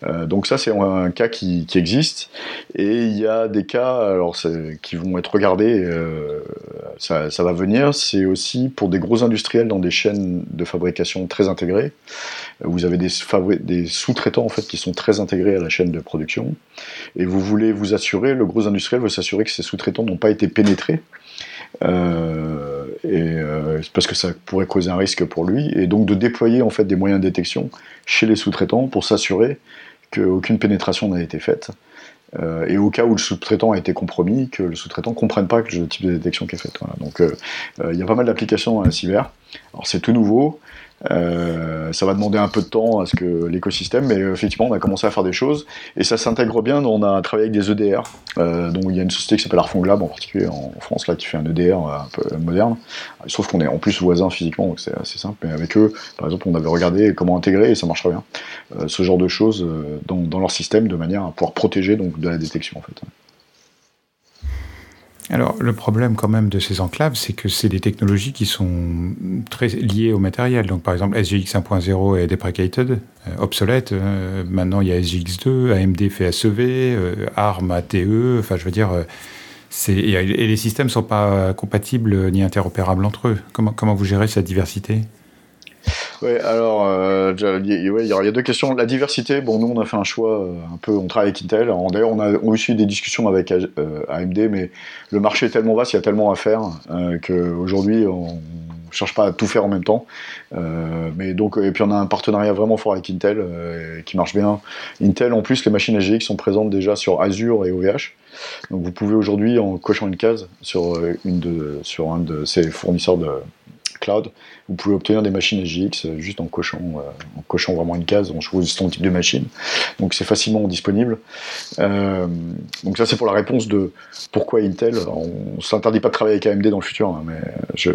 Euh, donc ça c'est un cas qui, existe, et il y a des cas alors, qui vont être regardés, euh, ça, ça, va venir, c'est aussi pour des gros industriels dans des chaînes de fabrication très intégrées, vous avez des, des sous-traitants en fait qui sont très intégrés à la chaîne de production, et vous voulez vous assurer, le gros industriel veut s'assurer que ces sous-traitants n'ont pas été pénétrés euh, et euh, parce que ça pourrait causer un risque pour lui, et donc de déployer en fait des moyens de détection chez les sous-traitants pour s'assurer qu'aucune pénétration n'a été faite. Euh, et au cas où le sous-traitant a été compromis, que le sous-traitant ne comprenne pas le type de détection qui est faite. Donc il y a pas mal d'applications à cyber. Alors c'est tout nouveau, euh, ça va demander un peu de temps à ce que l'écosystème, mais effectivement, on a commencé à faire des choses et ça s'intègre bien. On a travaillé avec des EDR, euh, donc il y a une société qui s'appelle Arfonglab en particulier en France là qui fait un EDR un peu moderne. Sauf qu'on est en plus voisins physiquement, donc c'est assez simple. Mais avec eux, par exemple, on avait regardé comment intégrer et ça marche bien. Euh, ce genre de choses euh, dans, dans, leur système de manière à pouvoir protéger donc de la détection en fait. Alors, le problème quand même de ces enclaves, c'est que c'est des technologies qui sont très liées au matériel. Donc, par exemple, SGX 1.0 est deprecated, euh, obsolète. Euh, maintenant, il y a SGX2, AMD fait SEV, euh, ARM ATE. Enfin, je veux dire, et les systèmes ne sont pas compatibles ni interopérables entre eux. Comment, comment vous gérez cette diversité? Oui, alors, euh, il y, a deux questions. La diversité, bon, nous, on a fait un choix euh, un peu, on travaille avec Intel. D'ailleurs, on a aussi eu des discussions avec euh, AMD, mais le marché est tellement vaste, il y a tellement à faire qu'aujourd'hui, on ne cherche pas à tout faire en même temps. mais donc, et puis on a un partenariat vraiment fort avec Intel qui marche bien. Intel, en plus, les machines AGX sont présentes déjà sur Azure et OVH. Donc vous pouvez aujourd'hui, en cochant une case sur, une de, sur un de ces fournisseurs de cloud, vous pouvez obtenir des machines euh, juste en cochant, euh, en cochant vraiment une case, en choisissant le type de machine. Donc c'est facilement disponible. Euh, donc ça c'est pour la réponse de pourquoi Intel. On ne s'interdit pas de travailler avec AMD dans le futur, hein, mais je,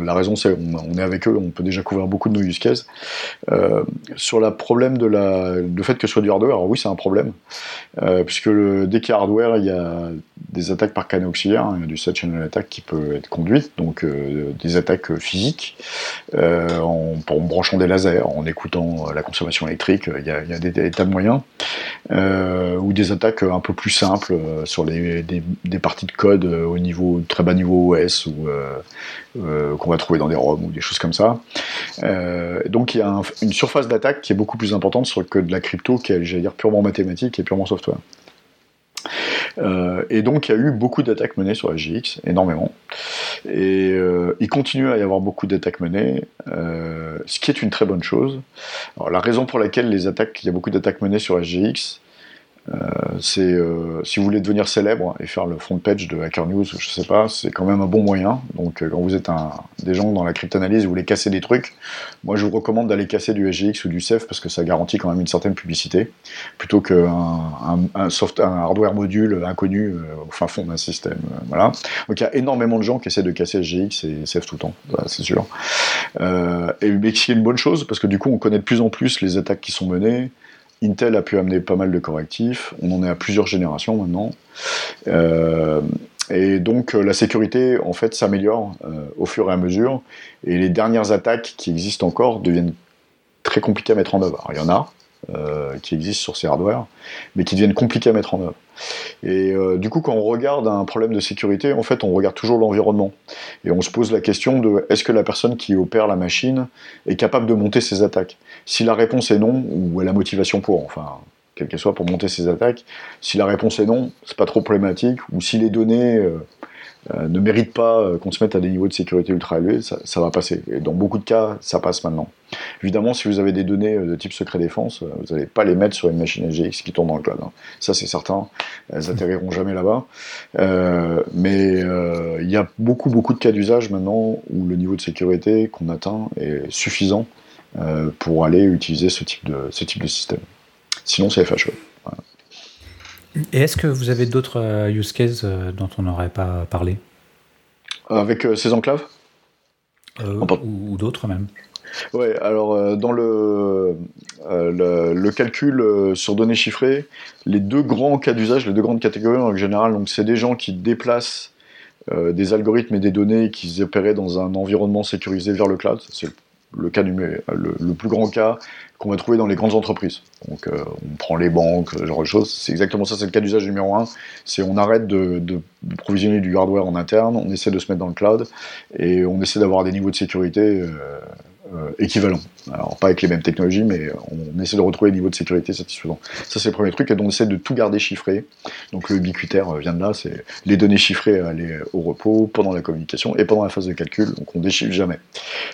la raison c'est on, est avec eux, on peut déjà couvrir beaucoup de nos use cases. sur le problème de la, le fait que ce soit du hardware, alors oui c'est un problème, puisque le, dès qu'il y a hardware, il y a des attaques par canaux auxiliaire, hein, il y a du side channel attack qui peut être conduite, donc des attaques physiques euh, en, branchant des lasers, en écoutant euh, la consommation électrique, il y a, des, tas de moyens, euh, ou des attaques un peu plus simples sur des, parties de code au niveau très bas niveau OS ou qu'on va trouver dans des ROM ou des choses comme ça. donc il y a une surface d'attaque qui est beaucoup plus importante que de la crypto qui est, purement mathématique et purement software. Euh, et donc il y a eu beaucoup d'attaques menées sur SGX, énormément. Et euh, il continue à y avoir beaucoup d'attaques menées, euh, ce qui est une très bonne chose. La raison pour laquelle les attaques, il y a beaucoup d'attaques menées sur SGX, euh, c'est euh, si vous voulez devenir célèbre et faire le front page de Hacker News, je sais pas, c'est quand même un bon moyen. Donc euh, quand vous êtes des gens dans la cryptanalyse, vous voulez casser des trucs, moi je vous recommande d'aller casser du SGX ou du CEF parce que ça garantit quand même une certaine publicité, plutôt qu'un hardware module inconnu au fin fond d'un système. voilà. Donc il y a énormément de gens qui essaient de casser SGX et CEF tout le temps, c'est sûr. et mais c'est une bonne chose parce que du coup on connaît de plus en plus les attaques qui sont menées. Intel a pu amener pas mal de correctifs. On en est à plusieurs générations maintenant. Euh, et donc euh, la sécurité, en fait, s'améliore euh, au fur et à mesure. Et les dernières attaques qui existent encore deviennent très compliquées à mettre en œuvre. il y en a, euh, qui existent sur ces hardware, mais qui deviennent compliqués à mettre en œuvre. Et euh, du coup, quand on regarde un problème de sécurité, en fait, on regarde toujours l'environnement. Et on se pose la question de est-ce que la personne qui opère la machine est capable de monter ses attaques? Si la réponse est non, ou elle a motivation pour, enfin, quelle qu'elle soit, pour monter ses attaques, si la réponse est non, c'est pas trop problématique, ou si les données. Euh, ne mérite pas euh, qu'on se mette à des niveaux de sécurité ultra élevés, ça, va passer. Et dans beaucoup de cas, ça passe maintenant. Évidemment, si vous avez des données euh, de type secret défense, vous n'allez pas les mettre sur une machine SGX qui tourne dans le cloud. Hein. Ça, c'est certain. Elles atterriront jamais là-bas. mais il y a beaucoup, beaucoup de cas d'usage maintenant où le niveau de sécurité qu'on atteint est suffisant pour aller utiliser ce type de, ce type de système. Sinon, c'est FHE. Et est-ce que vous avez d'autres euh, use cases euh, dont on n'aurait pas parlé? Avec euh, ces enclaves? Ou, d'autres même Ouais, alors dans le, le, calcul sur données chiffrées, les deux grands cas d'usage, les deux grandes catégories en général, donc c'est des gens qui déplacent des algorithmes et des données qu'ils opéraient dans un environnement sécurisé vers le cloud. C'est le cas le, le, plus grand cas qu'on va trouver dans les grandes entreprises. Donc euh, on prend les banques, ce genre de choses. C'est exactement ça, c'est le cas d'usage numéro un. C'est on arrête de, de, provisionner du hardware en interne, on essaie de se mettre dans le cloud et on essaie d'avoir des niveaux de sécurité euh, euh, équivalent. Alors pas avec les mêmes technologies, mais on essaie de retrouver des niveaux de sécurité satisfaisants. Ça c'est le premier truc, et donc on essaie de tout garder chiffré. Donc le ubiquitaire vient de là, c'est les données chiffrées aller au repos, pendant la communication et pendant la phase de calcul, donc on déchiffre jamais.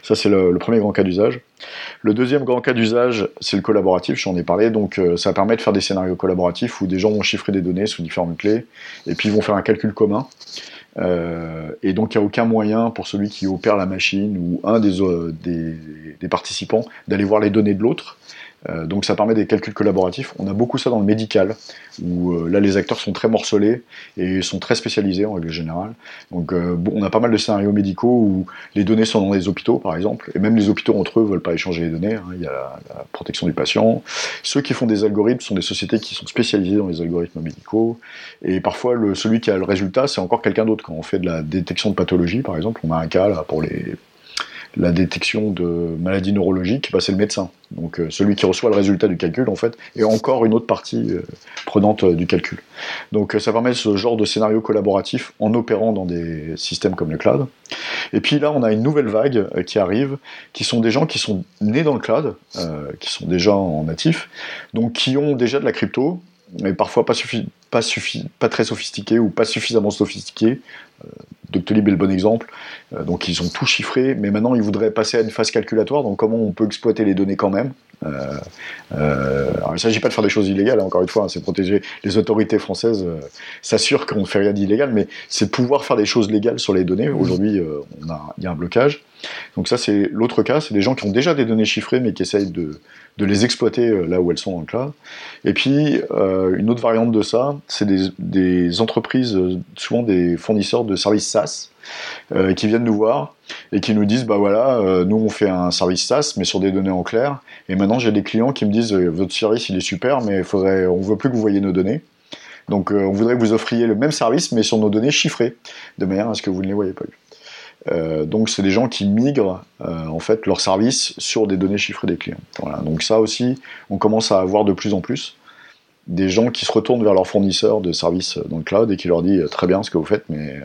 Ça c'est le, premier grand cas d'usage. Le deuxième grand cas d'usage, c'est le collaboratif, j'en ai parlé, donc ça permet de faire des scénarios collaboratifs où des gens vont chiffrer des données sous différentes clés, et puis ils vont faire un calcul commun. Euh, et donc il n'y a aucun moyen pour celui qui opère la machine ou un des, euh, des participants d'aller voir les données de l'autre. Euh, donc ça permet des calculs collaboratifs. On a beaucoup ça dans le médical, où euh, là les acteurs sont très morcelés et sont très spécialisés en règle générale. Donc euh, on a pas mal de scénarios médicaux où les données sont dans les hôpitaux par exemple, et même les hôpitaux entre eux veulent pas échanger les données. Hein. Il y a la, protection du patient. Ceux qui font des algorithmes sont des sociétés qui sont spécialisées dans les algorithmes médicaux, et parfois le, celui qui a le résultat c'est encore quelqu'un d'autre. Quand on fait de la détection de pathologie par exemple, on a un cas là pour les la détection de maladies neurologiques, bah, c'est le médecin. Donc euh, celui qui reçoit le résultat du calcul, en fait, est encore une autre partie euh, prenante euh, du calcul. Donc ça permet ce genre de scénario collaboratif en opérant dans des systèmes comme le cloud. Et puis là, on a une nouvelle vague qui arrive, qui sont des gens qui sont nés dans le cloud, qui sont déjà en natif, donc qui ont déjà de la crypto, mais parfois pas, pas, pas très sophistiqués ou pas suffisamment sophistiqués. Doctolib est le bon exemple. donc ils ont tout chiffré, mais maintenant ils voudraient passer à une phase calculatoire. Donc comment on peut exploiter les données quand même? Euh, euh, il ne s'agit pas de faire des choses illégales, hein, encore une fois, hein, c'est protéger les autorités françaises, euh, s'assurent qu'on ne fait rien d'illégal, mais c'est pouvoir faire des choses légales sur les données. Aujourd'hui, il y a un blocage. Donc ça, c'est l'autre cas, c'est des gens qui ont déjà des données chiffrées, mais qui essayent de, les exploiter là où elles sont dans le cloud. Et puis, une autre variante de ça, c'est des, entreprises, souvent des fournisseurs de services SaaS, qui viennent nous voir et qui nous disent bah voilà, euh, nous on fait un service SaaS mais sur des données en clair. Et maintenant j'ai des clients qui me disent euh, votre service il est super mais faudrait, on veut plus que vous voyez nos données. Donc euh, on voudrait que vous offriez le même service mais sur nos données chiffrées de manière à ce que vous ne les voyez pas. Donc c'est des gens qui migrent en fait leurs services sur des données chiffrées des clients. Voilà. Donc ça aussi, on commence à avoir de plus en plus des gens qui se retournent vers leurs fournisseurs de services dans le cloud et qui leur dit très bien ce que vous faites, mais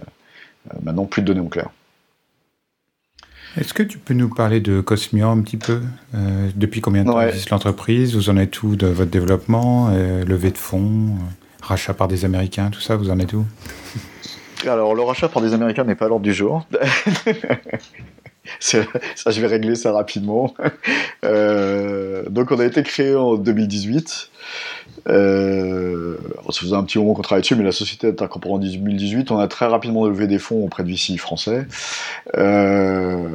maintenant plus de données en clair. Est-ce que tu peux nous parler de Cosmio un petit peu euh, Depuis combien de temps existe l'entreprise? Vous en êtes où de votre développement euh, Levée de fonds euh, Rachat par des Américains Tout ça, vous en êtes où? Alors, le rachat par des Américains n'est pas à l'ordre du jour. ça, je vais régler ça rapidement. donc, on a été créé en 2018. Euh, ça faisait un petit moment qu'on travaillait dessus, mais la société est incorporée en 2018. On a très rapidement levé des fonds auprès de VC français, euh,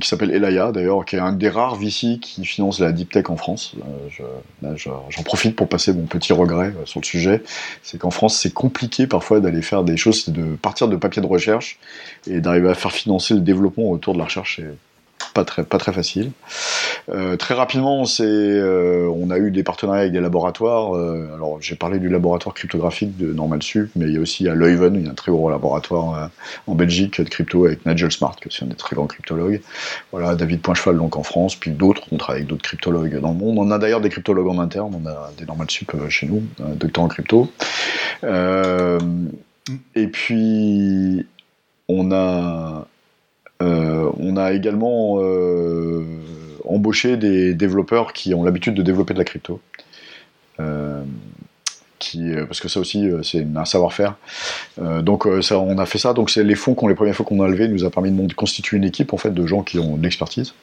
qui s'appelle Elaya d'ailleurs, qui est un des rares VC qui finance la deep tech en France. Euh, j'en profite pour passer mon petit regret euh, sur le sujet. C'est qu'en France, c'est compliqué parfois d'aller faire des choses, de partir de papier de recherche et d'arriver à faire financer le développement autour de la recherche pas très, pas très facile. Euh, très rapidement, euh, on a eu des partenariats avec des laboratoires. Euh, alors, j'ai parlé du laboratoire cryptographique de Normal Sup, mais il y a aussi à Leuven, il y a un très gros laboratoire en Belgique de crypto avec Nigel Smart, qui est un des très grands cryptologues. Voilà, David Poincheval donc en France, puis d'autres. On travaille avec d'autres cryptologues dans le monde. On a d'ailleurs des cryptologues en interne. On a des Normal Sup chez nous, docteur en crypto. et puis, on a on a également euh, embauché des développeurs qui ont l'habitude de développer de la crypto. Euh, parce que ça aussi c'est un savoir-faire. donc on a fait ça. Donc c'est les fonds qu'on les premières fois qu'on a levés nous a permis de constituer une équipe en fait de gens qui ont de l'expertise.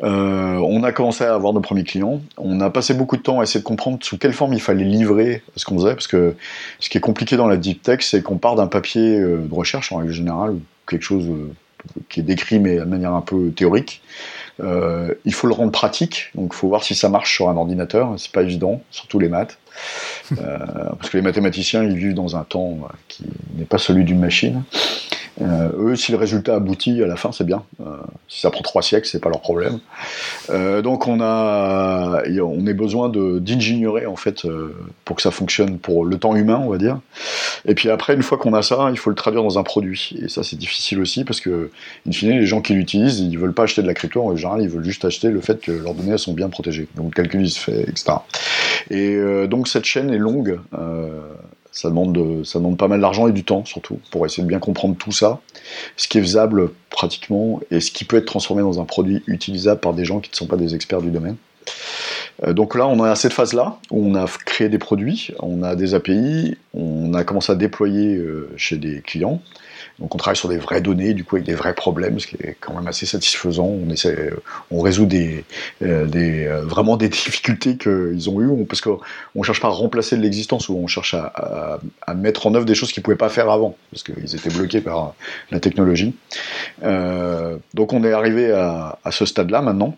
on a commencé à avoir nos premiers clients. On a passé beaucoup de temps à essayer de comprendre sous quelle forme il fallait livrer ce qu'on faisait, parce que ce qui est compliqué dans la deep tech, c'est qu'on part d'un papier de recherche en règle générale, quelque chose euh, qui est décrit mais de manière un peu théorique. Euh, il faut le rendre pratique, donc il faut voir si ça marche sur un ordinateur, c'est pas évident, surtout les maths, euh, parce que les mathématiciens ils vivent dans un temps qui n'est pas celui d'une machine. Euh, eux, si le résultat aboutit à la fin, c'est bien. Euh, si ça prend trois siècles, c'est pas leur problème. Euh, donc on a, on a besoin d'ingénierer en fait pour que ça fonctionne pour le temps humain, on va dire. Et puis après, une fois qu'on a ça, il faut le traduire dans un produit. Et ça, c'est difficile aussi parce que, in fine, les gens qui l'utilisent, ils veulent pas acheter de la crypto en général, ils veulent juste acheter le fait que leurs données sont bien protégées. Donc le calcul il se fait, etc. Et donc cette chaîne est longue. Ça demande, pas mal d'argent et du temps, surtout, pour essayer de bien comprendre tout ça, ce qui est faisable pratiquement et ce qui peut être transformé dans un produit utilisable par des gens qui ne sont pas des experts du domaine. Euh, donc là, on est à cette phase-là, où on a créé des produits, on a des API, on a commencé à déployer euh, chez des clients, donc on travaille sur des vraies données, du coup avec des vrais problèmes, ce qui est quand même assez satisfaisant. On essaie, on résout des, euh, euh, vraiment des difficultés qu'ils ont eues, parce qu'on cherche pas à remplacer l'existence, ou on cherche à, mettre en œuvre des choses qu'ils pouvaient pas faire avant, parce qu'ils étaient bloqués par la technologie. Euh, donc on est arrivé à ce stade-là maintenant.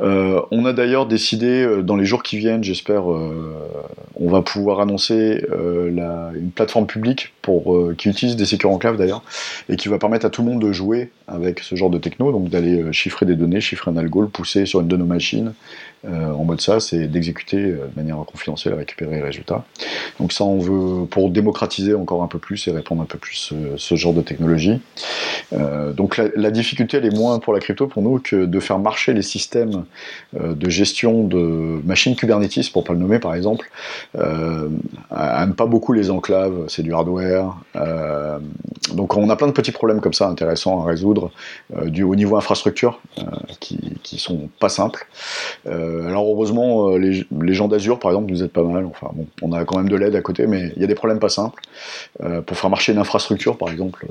Euh, on a d'ailleurs décidé, euh, dans les jours qui viennent, j'espère, euh, on va pouvoir annoncer une plateforme publique qui utilise des Secure Enclave d'ailleurs, et qui va permettre à tout le monde de jouer avec ce genre de techno, donc d'aller chiffrer des données, chiffrer un algo, pousser sur une de nos machines, euh, en mode ça, c'est d'exécuter euh, de manière confidentielle, récupérer les résultats. Donc ça, on veut pour démocratiser encore un peu plus et répondre un peu plus euh, ce genre de technologie. donc la, difficulté, elle est moins pour la crypto pour nous que de faire marcher les systèmes de gestion de machines Kubernetes, pour pas le nommer par exemple, aime pas beaucoup les enclaves, c'est du hardware. donc on a plein de petits problèmes comme ça intéressants à résoudre du, au niveau infrastructure qui, qui sont pas simples. Alors heureusement, les, gens d'Azure, par exemple, nous aident pas mal. Enfin, bon, on a quand même de l'aide à côté, mais il y a des problèmes pas simples. pour faire marcher une infrastructure, par exemple,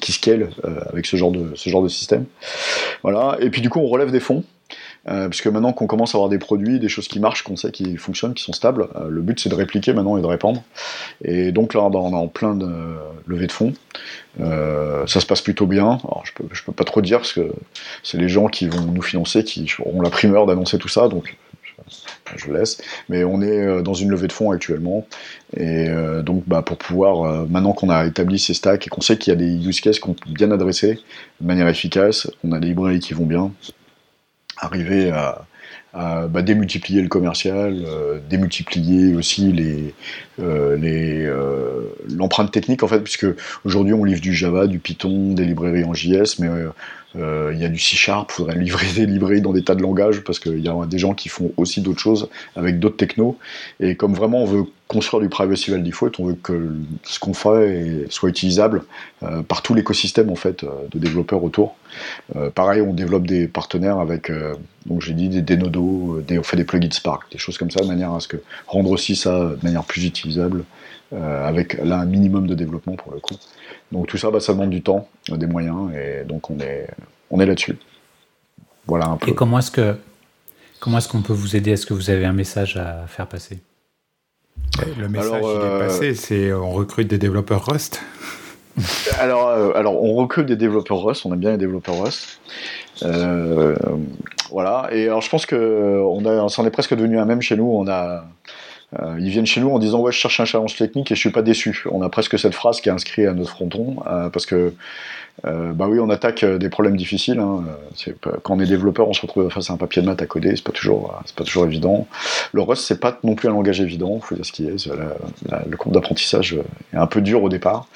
qui scale avec ce genre de ce genre de système. Voilà. Et puis du coup, on relève des fonds. Euh, puisque maintenant qu'on commence à avoir des produits, des choses qui marchent, qu'on sait qui fonctionnent, qui sont stables, euh, le but c'est de répliquer maintenant et de répandre. Et donc là, on est en plein de levée de fonds. Euh, ça se passe plutôt bien. Alors, je peux, peux pas trop dire parce que c'est les gens qui vont nous financer qui auront la primeur d'annoncer tout ça, donc je laisse. Mais on est dans une levée de fonds actuellement. Et donc, bah, pour pouvoir, maintenant qu'on a établi ces stacks et qu'on sait qu'il y a des use cases qu'on peut bien adresser de manière efficace, on a des librairies qui vont bien, arriver à, bah, démultiplier le commercial, euh, démultiplier aussi euh, euh, l'empreinte technique en fait, puisque aujourd'hui on livre du Java, du Python, des librairies en JS, mais il y a du C Sharp, il faudrait livrer des librairies dans des tas de langages, parce qu'il y a des gens qui font aussi d'autres choses avec d'autres technos, et comme vraiment on veut construire du privacy by default, on veut que ce qu'on fait soit utilisable euh, par tout l'écosystème en fait euh, de développeurs autour. Euh, pareil, on développe des partenaires avec, donc j'ai dit des des, on fait des plugins Spark, des choses comme ça, de manière à ce que rendre aussi ça de manière plus utilisable, avec là un minimum de développement pour le coup. Donc tout ça, bah, ça demande du temps, des moyens, et donc on est, on est là-dessus. Voilà un peu. Et comment est-ce que comment est-ce qu'on peut vous aider? Est-ce que vous avez un message à faire passer? Le message il est euh, passé, c'est on recrute des développeurs Rust. alors, euh, alors, on recrute des développeurs Rust, on aime bien les développeurs Rust. Euh, voilà, et alors je pense que on, a, s'en est presque devenu un même chez nous. On a, ils viennent chez nous en disant ouais je cherche un challenge technique et je suis pas déçu. On a presque cette phrase qui est inscrite à notre fronton parce que euh, bah oui, on attaque euh, des problèmes difficiles. Hein. quand on est développeur, on se retrouve face à un papier de maths à coder, c'est pas toujours, euh, c'est pas toujours évident. Le Rust, c'est pas non plus un langage évident, faut dire ce qui est. le cours d'apprentissage est un peu dur au départ,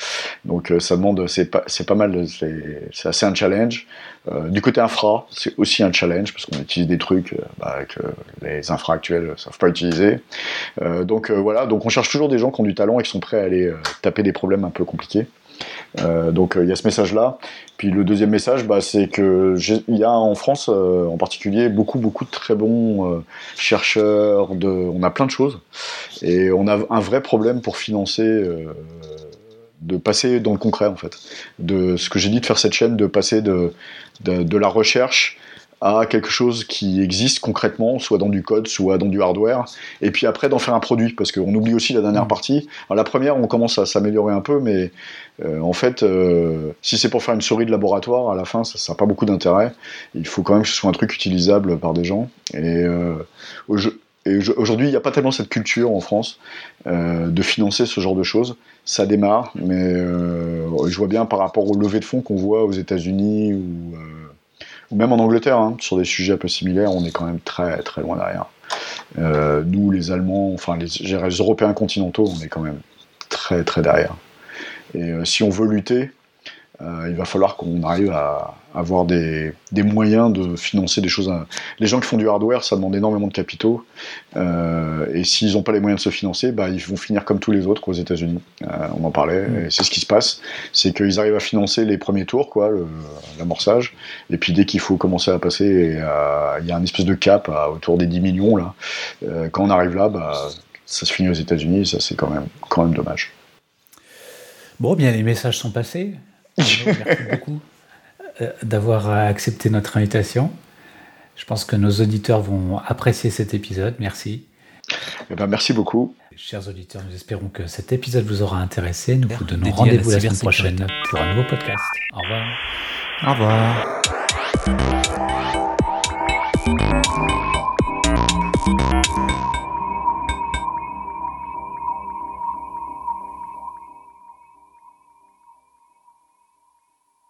donc ça demande, c'est pas, c'est pas mal, c'est assez un challenge. Du côté infra, c'est aussi un challenge parce qu'on utilise des trucs bah, que les infra actuels savent pas utiliser. donc voilà, donc on cherche toujours des gens qui ont du talent et qui sont prêts à aller taper des problèmes un peu compliqués. Euh, donc euh, il y a ce message-là. Puis le deuxième message, bah, c'est que il y a en France euh, en particulier beaucoup beaucoup de très bons chercheurs. De, on a plein de choses et on a un vrai problème pour financer de passer dans le concret en fait. De ce que j'ai dit de faire cette chaîne, de passer de, de la recherche à quelque chose qui existe concrètement, soit dans du code, soit dans du hardware, et puis après d'en faire un produit, parce qu'on oublie aussi la dernière mm. partie. Alors, la première, on commence à s'améliorer un peu, mais euh, en fait, euh, si c'est pour faire une souris de laboratoire, à la fin, ça n'a pas beaucoup d'intérêt. Il faut quand même que ce soit un truc utilisable par des gens. Et, euh, aujourd'hui, il n'y a pas tellement cette culture en France de financer ce genre de choses. Ça démarre, mais je vois bien par rapport au levée de fonds qu'on voit aux États-Unis ou ou même en Angleterre, hein, sur des sujets un peu similaires, on est quand même très très loin derrière. Euh, nous, les Allemands, enfin les, Européens continentaux, on est quand même très très derrière. Et euh, si on veut lutter, euh, il va falloir qu'on arrive à avoir des, moyens de financer des choses. Les gens qui font du hardware, ça demande énormément de capitaux. Euh, et s'ils n'ont pas les moyens de se financer, bah, ils vont finir comme tous les autres aux États-Unis. Euh, on en parlait, mm. et c'est ce qui se passe. C'est qu'ils arrivent à financer les premiers tours, quoi, l'amorçage. Et puis dès qu'il faut commencer à passer, il y a un espèce de cap autour des 10 millions. Là. quand on arrive là, bah, ça se finit aux États-Unis, et ça c'est quand même, quand même dommage. Bon, bien les messages sont passés. Merci beaucoup euh, d'avoir accepté notre invitation. Je pense que nos auditeurs vont apprécier cet épisode. Merci. Eh ben, merci beaucoup. Chers auditeurs, nous espérons que cet épisode vous aura intéressé. Nous vous donnons rendez-vous la semaine prochaine pour un nouveau podcast. Au revoir. Au revoir.